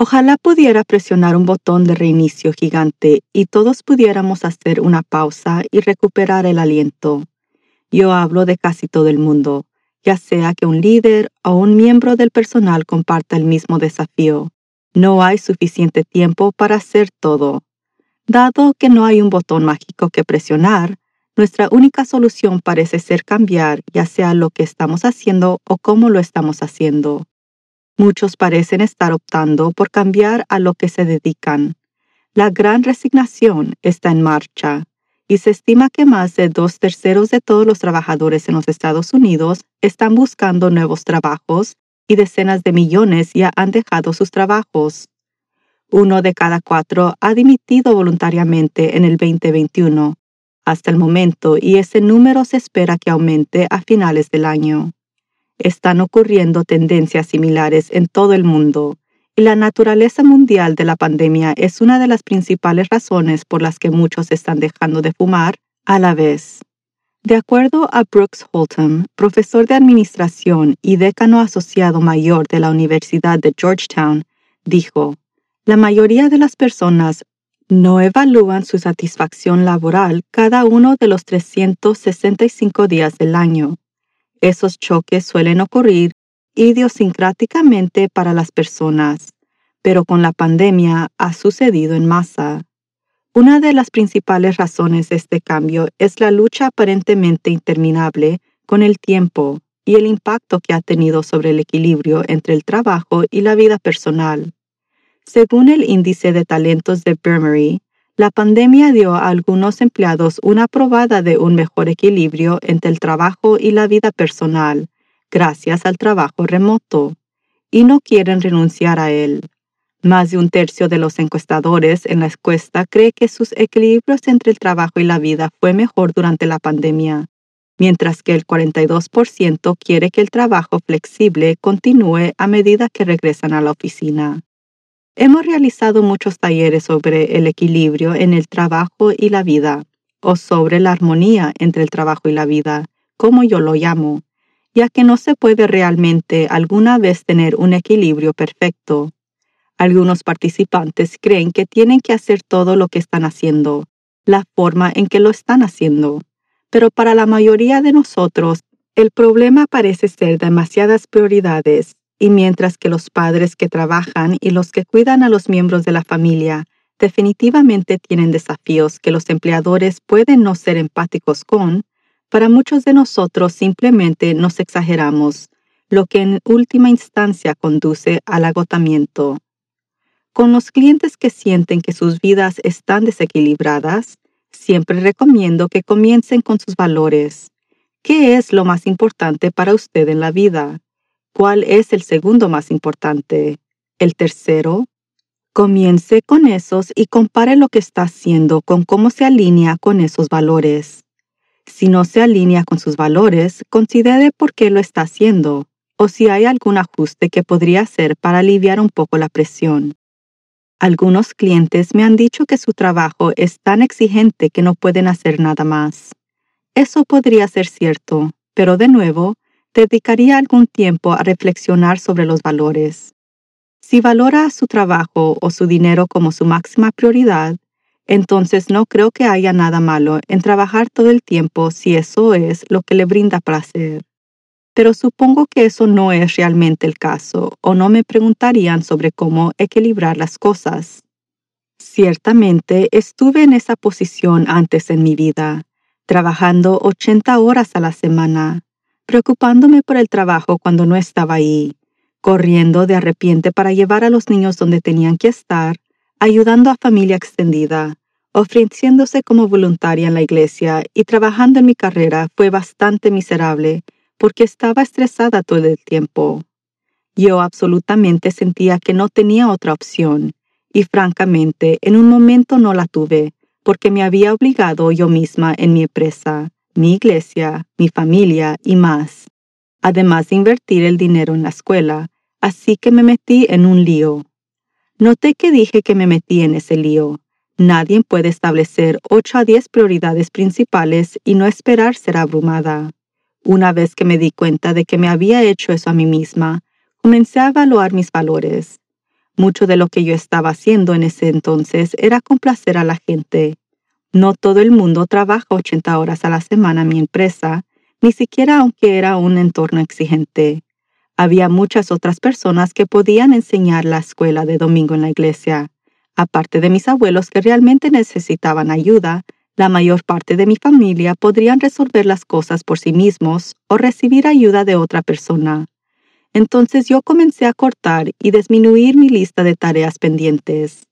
Ojalá pudiera presionar un botón de reinicio gigante y todos pudiéramos hacer una pausa y recuperar el aliento. Yo hablo de casi todo el mundo, ya sea que un líder o un miembro del personal comparta el mismo desafío. No hay suficiente tiempo para hacer todo. Dado que no hay un botón mágico que presionar, nuestra única solución parece ser cambiar ya sea lo que estamos haciendo o cómo lo estamos haciendo. Muchos parecen estar optando por cambiar a lo que se dedican. La gran resignación está en marcha y se estima que más de dos terceros de todos los trabajadores en los Estados Unidos están buscando nuevos trabajos y decenas de millones ya han dejado sus trabajos. Uno de cada cuatro ha dimitido voluntariamente en el 2021 hasta el momento y ese número se espera que aumente a finales del año están ocurriendo tendencias similares en todo el mundo, y la naturaleza mundial de la pandemia es una de las principales razones por las que muchos están dejando de fumar a la vez. De acuerdo a Brooks Holton, profesor de administración y decano asociado mayor de la Universidad de Georgetown, dijo, la mayoría de las personas no evalúan su satisfacción laboral cada uno de los 365 días del año. Esos choques suelen ocurrir idiosincráticamente para las personas, pero con la pandemia ha sucedido en masa. Una de las principales razones de este cambio es la lucha aparentemente interminable con el tiempo y el impacto que ha tenido sobre el equilibrio entre el trabajo y la vida personal. Según el índice de talentos de Burmery, la pandemia dio a algunos empleados una probada de un mejor equilibrio entre el trabajo y la vida personal, gracias al trabajo remoto, y no quieren renunciar a él. Más de un tercio de los encuestadores en la encuesta cree que sus equilibrios entre el trabajo y la vida fue mejor durante la pandemia, mientras que el 42% quiere que el trabajo flexible continúe a medida que regresan a la oficina. Hemos realizado muchos talleres sobre el equilibrio en el trabajo y la vida, o sobre la armonía entre el trabajo y la vida, como yo lo llamo, ya que no se puede realmente alguna vez tener un equilibrio perfecto. Algunos participantes creen que tienen que hacer todo lo que están haciendo, la forma en que lo están haciendo, pero para la mayoría de nosotros, el problema parece ser demasiadas prioridades y mientras que los padres que trabajan y los que cuidan a los miembros de la familia definitivamente tienen desafíos que los empleadores pueden no ser empáticos con, para muchos de nosotros simplemente nos exageramos, lo que en última instancia conduce al agotamiento. Con los clientes que sienten que sus vidas están desequilibradas, siempre recomiendo que comiencen con sus valores. ¿Qué es lo más importante para usted en la vida? ¿Cuál es el segundo más importante? ¿El tercero? Comience con esos y compare lo que está haciendo con cómo se alinea con esos valores. Si no se alinea con sus valores, considere por qué lo está haciendo o si hay algún ajuste que podría hacer para aliviar un poco la presión. Algunos clientes me han dicho que su trabajo es tan exigente que no pueden hacer nada más. Eso podría ser cierto, pero de nuevo, dedicaría algún tiempo a reflexionar sobre los valores. Si valora su trabajo o su dinero como su máxima prioridad, entonces no creo que haya nada malo en trabajar todo el tiempo si eso es lo que le brinda placer. Pero supongo que eso no es realmente el caso o no me preguntarían sobre cómo equilibrar las cosas. Ciertamente estuve en esa posición antes en mi vida, trabajando 80 horas a la semana, preocupándome por el trabajo cuando no estaba ahí, corriendo de arrepiente para llevar a los niños donde tenían que estar, ayudando a familia extendida, ofreciéndose como voluntaria en la iglesia y trabajando en mi carrera fue bastante miserable porque estaba estresada todo el tiempo. Yo absolutamente sentía que no tenía otra opción y francamente en un momento no la tuve porque me había obligado yo misma en mi empresa, mi iglesia, mi familia y más, además de invertir el dinero en la escuela, así que me metí en un lío. Noté que dije que me metí en ese lío. Nadie puede establecer 8 a 10 prioridades principales y no esperar ser abrumada. Una vez que me di cuenta de que me había hecho eso a mí misma, comencé a evaluar mis valores. Mucho de lo que yo estaba haciendo en ese entonces era complacer a la gente. No todo el mundo trabaja 80 horas a la semana en mi empresa, ni siquiera aunque era un entorno exigente. Había muchas otras personas que podían enseñar la escuela de domingo en la iglesia. Aparte de mis abuelos que realmente necesitaban ayuda, la mayor parte de mi familia podrían resolver las cosas por sí mismos o recibir ayuda de otra persona. Entonces yo comencé a cortar y disminuir mi lista de tareas pendientes.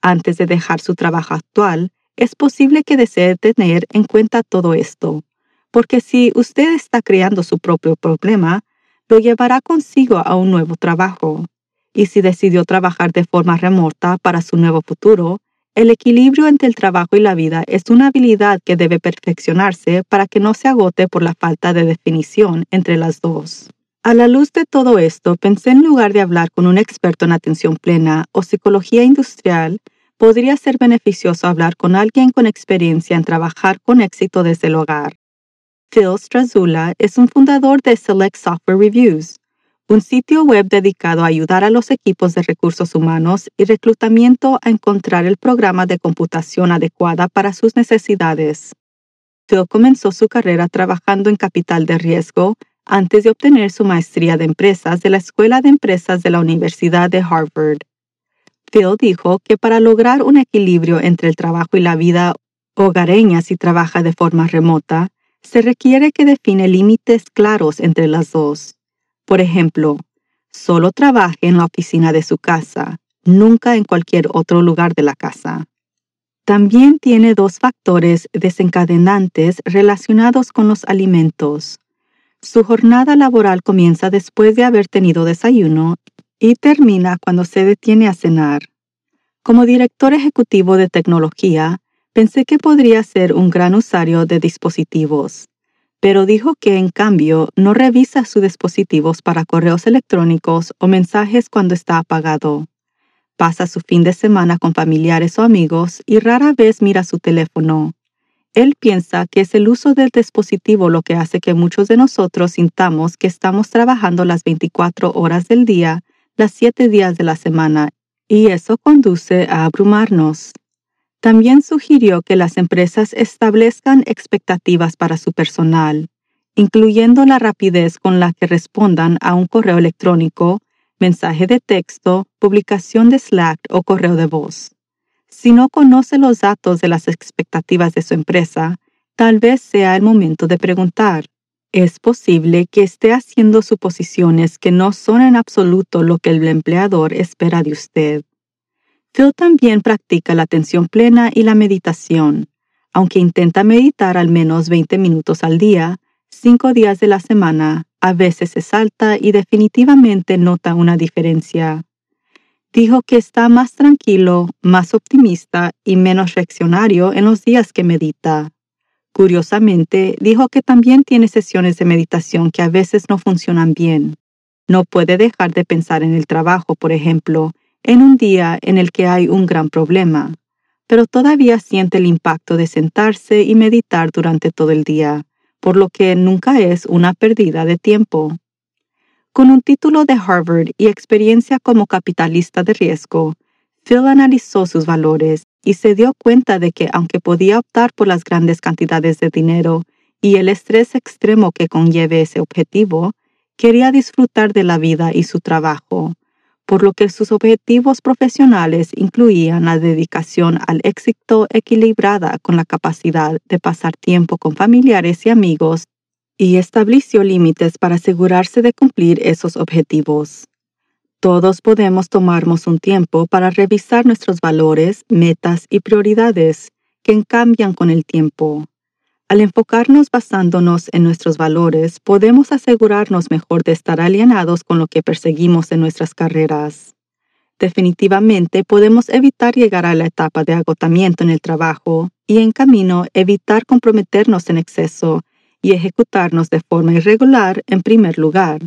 Antes de dejar su trabajo actual, es posible que desee tener en cuenta todo esto, porque si usted está creando su propio problema, lo llevará consigo a un nuevo trabajo. Y si decidió trabajar de forma remota para su nuevo futuro, el equilibrio entre el trabajo y la vida es una habilidad que debe perfeccionarse para que no se agote por la falta de definición entre las dos. A la luz de todo esto, pensé en lugar de hablar con un experto en atención plena o psicología industrial, podría ser beneficioso hablar con alguien con experiencia en trabajar con éxito desde el hogar. Phil Strazula es un fundador de Select Software Reviews, un sitio web dedicado a ayudar a los equipos de recursos humanos y reclutamiento a encontrar el programa de computación adecuada para sus necesidades. Phil comenzó su carrera trabajando en capital de riesgo antes de obtener su maestría de empresas de la Escuela de Empresas de la Universidad de Harvard. Phil dijo que para lograr un equilibrio entre el trabajo y la vida hogareña si trabaja de forma remota, se requiere que define límites claros entre las dos. Por ejemplo, solo trabaje en la oficina de su casa, nunca en cualquier otro lugar de la casa. También tiene dos factores desencadenantes relacionados con los alimentos. Su jornada laboral comienza después de haber tenido desayuno y termina cuando se detiene a cenar. Como director ejecutivo de tecnología, pensé que podría ser un gran usuario de dispositivos, pero dijo que en cambio no revisa sus dispositivos para correos electrónicos o mensajes cuando está apagado. Pasa su fin de semana con familiares o amigos y rara vez mira su teléfono. Él piensa que es el uso del dispositivo lo que hace que muchos de nosotros sintamos que estamos trabajando las 24 horas del día, las 7 días de la semana, y eso conduce a abrumarnos. También sugirió que las empresas establezcan expectativas para su personal, incluyendo la rapidez con la que respondan a un correo electrónico, mensaje de texto, publicación de Slack o correo de voz. Si no conoce los datos de las expectativas de su empresa, tal vez sea el momento de preguntar. Es posible que esté haciendo suposiciones que no son en absoluto lo que el empleador espera de usted. Phil también practica la atención plena y la meditación. Aunque intenta meditar al menos 20 minutos al día, cinco días de la semana, a veces se salta y definitivamente nota una diferencia. Dijo que está más tranquilo, más optimista y menos reaccionario en los días que medita. Curiosamente, dijo que también tiene sesiones de meditación que a veces no funcionan bien. No puede dejar de pensar en el trabajo, por ejemplo, en un día en el que hay un gran problema, pero todavía siente el impacto de sentarse y meditar durante todo el día, por lo que nunca es una pérdida de tiempo. Con un título de Harvard y experiencia como capitalista de riesgo, Phil analizó sus valores y se dio cuenta de que aunque podía optar por las grandes cantidades de dinero y el estrés extremo que conlleve ese objetivo, quería disfrutar de la vida y su trabajo, por lo que sus objetivos profesionales incluían la dedicación al éxito equilibrada con la capacidad de pasar tiempo con familiares y amigos y estableció límites para asegurarse de cumplir esos objetivos. Todos podemos tomarnos un tiempo para revisar nuestros valores, metas y prioridades que cambian con el tiempo. Al enfocarnos basándonos en nuestros valores, podemos asegurarnos mejor de estar alienados con lo que perseguimos en nuestras carreras. Definitivamente podemos evitar llegar a la etapa de agotamiento en el trabajo y en camino evitar comprometernos en exceso y ejecutarnos de forma irregular en primer lugar.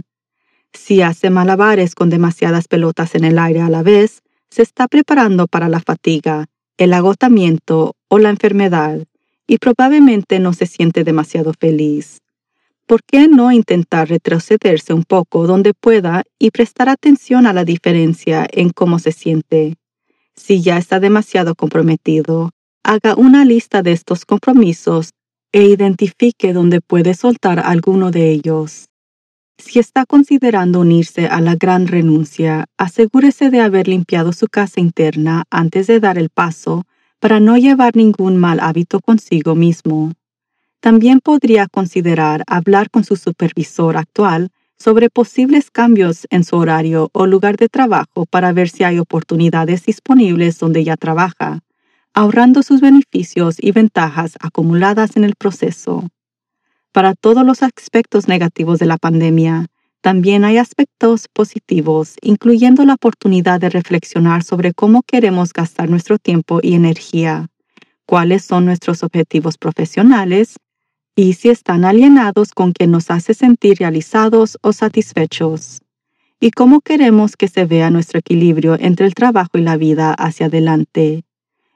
Si hace malabares con demasiadas pelotas en el aire a la vez, se está preparando para la fatiga, el agotamiento o la enfermedad y probablemente no se siente demasiado feliz. ¿Por qué no intentar retrocederse un poco donde pueda y prestar atención a la diferencia en cómo se siente? Si ya está demasiado comprometido, haga una lista de estos compromisos e identifique dónde puede soltar alguno de ellos. Si está considerando unirse a la gran renuncia, asegúrese de haber limpiado su casa interna antes de dar el paso para no llevar ningún mal hábito consigo mismo. También podría considerar hablar con su supervisor actual sobre posibles cambios en su horario o lugar de trabajo para ver si hay oportunidades disponibles donde ya trabaja ahorrando sus beneficios y ventajas acumuladas en el proceso. Para todos los aspectos negativos de la pandemia, también hay aspectos positivos, incluyendo la oportunidad de reflexionar sobre cómo queremos gastar nuestro tiempo y energía, cuáles son nuestros objetivos profesionales y si están alienados con quien nos hace sentir realizados o satisfechos, y cómo queremos que se vea nuestro equilibrio entre el trabajo y la vida hacia adelante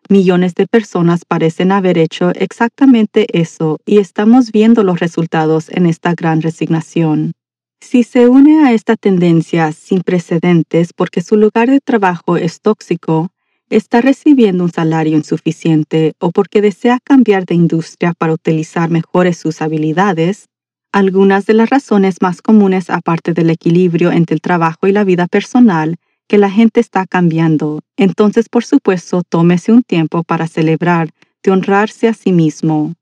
Millones de personas parecen haber hecho exactamente eso y estamos viendo los resultados en esta gran resignación. Si se une a esta tendencia sin precedentes porque su lugar de trabajo es tóxico, está recibiendo un salario insuficiente o porque desea cambiar de industria para utilizar mejores sus habilidades, algunas de las razones más comunes aparte del equilibrio entre el trabajo y la vida personal que la gente está cambiando, entonces por supuesto tómese un tiempo para celebrar, de honrarse a sí mismo.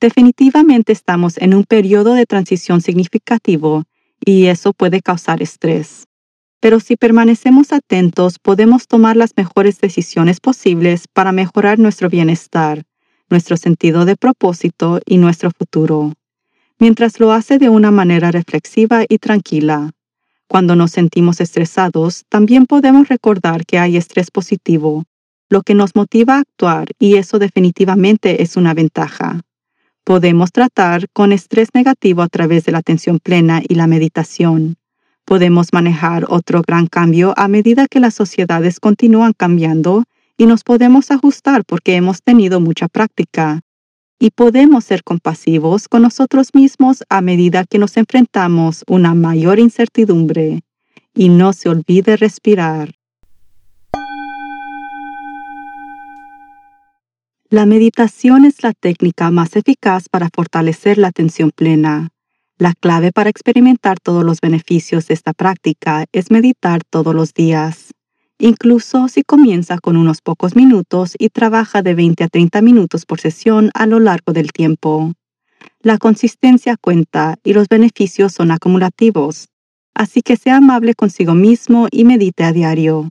Definitivamente estamos en un periodo de transición significativo y eso puede causar estrés. Pero si permanecemos atentos, podemos tomar las mejores decisiones posibles para mejorar nuestro bienestar, nuestro sentido de propósito y nuestro futuro, mientras lo hace de una manera reflexiva y tranquila. Cuando nos sentimos estresados, también podemos recordar que hay estrés positivo, lo que nos motiva a actuar y eso definitivamente es una ventaja. Podemos tratar con estrés negativo a través de la atención plena y la meditación. Podemos manejar otro gran cambio a medida que las sociedades continúan cambiando y nos podemos ajustar porque hemos tenido mucha práctica y podemos ser compasivos con nosotros mismos a medida que nos enfrentamos una mayor incertidumbre. Y no se olvide respirar. La meditación es la técnica más eficaz para fortalecer la atención plena. La clave para experimentar todos los beneficios de esta práctica es meditar todos los días incluso si comienza con unos pocos minutos y trabaja de 20 a 30 minutos por sesión a lo largo del tiempo. La consistencia cuenta y los beneficios son acumulativos, así que sea amable consigo mismo y medite a diario.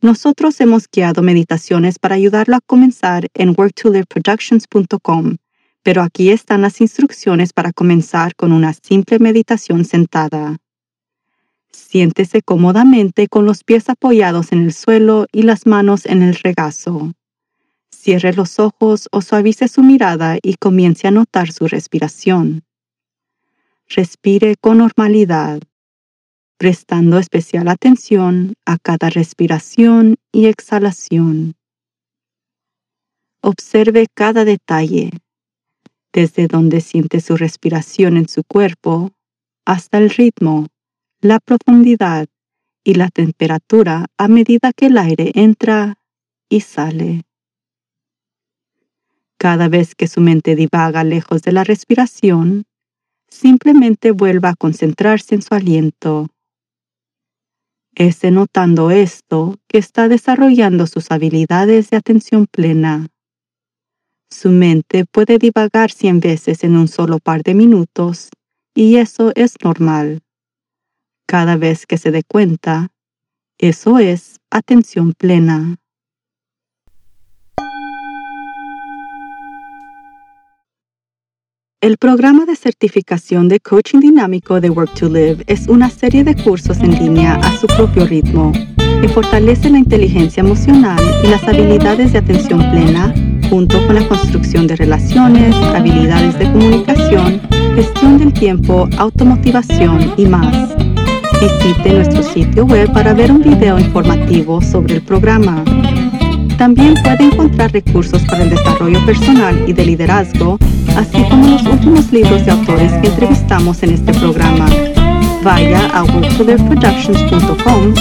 Nosotros hemos guiado meditaciones para ayudarlo a comenzar en worktolearproductions.com, pero aquí están las instrucciones para comenzar con una simple meditación sentada. Siéntese cómodamente con los pies apoyados en el suelo y las manos en el regazo. Cierre los ojos o suavice su mirada y comience a notar su respiración. Respire con normalidad, prestando especial atención a cada respiración y exhalación. Observe cada detalle, desde donde siente su respiración en su cuerpo hasta el ritmo la profundidad y la temperatura a medida que el aire entra y sale. Cada vez que su mente divaga lejos de la respiración, simplemente vuelva a concentrarse en su aliento. Es notando esto que está desarrollando sus habilidades de atención plena. Su mente puede divagar cien veces en un solo par de minutos, y eso es normal. Cada vez que se dé cuenta, eso es atención plena. El programa de certificación de coaching dinámico de Work to Live es una serie de cursos en línea a su propio ritmo que fortalece la inteligencia emocional y las habilidades de atención plena junto con la construcción de relaciones, habilidades de comunicación, gestión del tiempo, automotivación y más. Visite nuestro sitio web para ver un video informativo sobre el programa. También puede encontrar recursos para el desarrollo personal y de liderazgo, así como los últimos libros de autores que entrevistamos en este programa. Vaya a worktotheproductions.com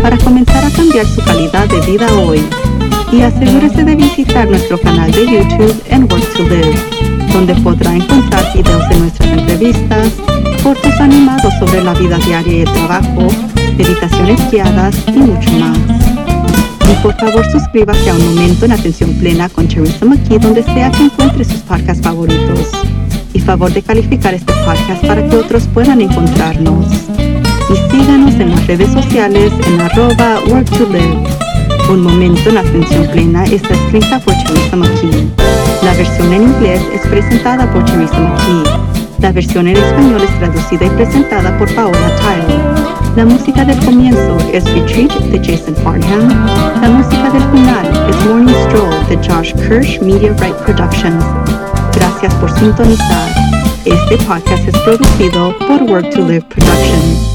para comenzar a cambiar su calidad de vida hoy. Y asegúrese de visitar nuestro canal de YouTube en Work to Live, donde podrá encontrar videos de nuestras entrevistas, cortos animados sobre la vida diaria y el trabajo, meditaciones guiadas y mucho más. Y por favor suscríbase a Un Momento en Atención Plena con Teresa McKee donde sea que encuentre sus podcasts favoritos. Y favor de calificar este podcast para que otros puedan encontrarnos. Y síganos en las redes sociales en arroba work to live. Un Momento en Atención Plena está escrita por Teresa McKee. La versión en inglés es presentada por Teresa McKee. La versión en español es traducida y presentada por Paola Tyler. La música del comienzo es Retreat de Jason Farnham. La música del final es Morning Stroll de Josh Kirsch Media Right Productions. Gracias por sintonizar. Este podcast es producido por Work to Live Productions.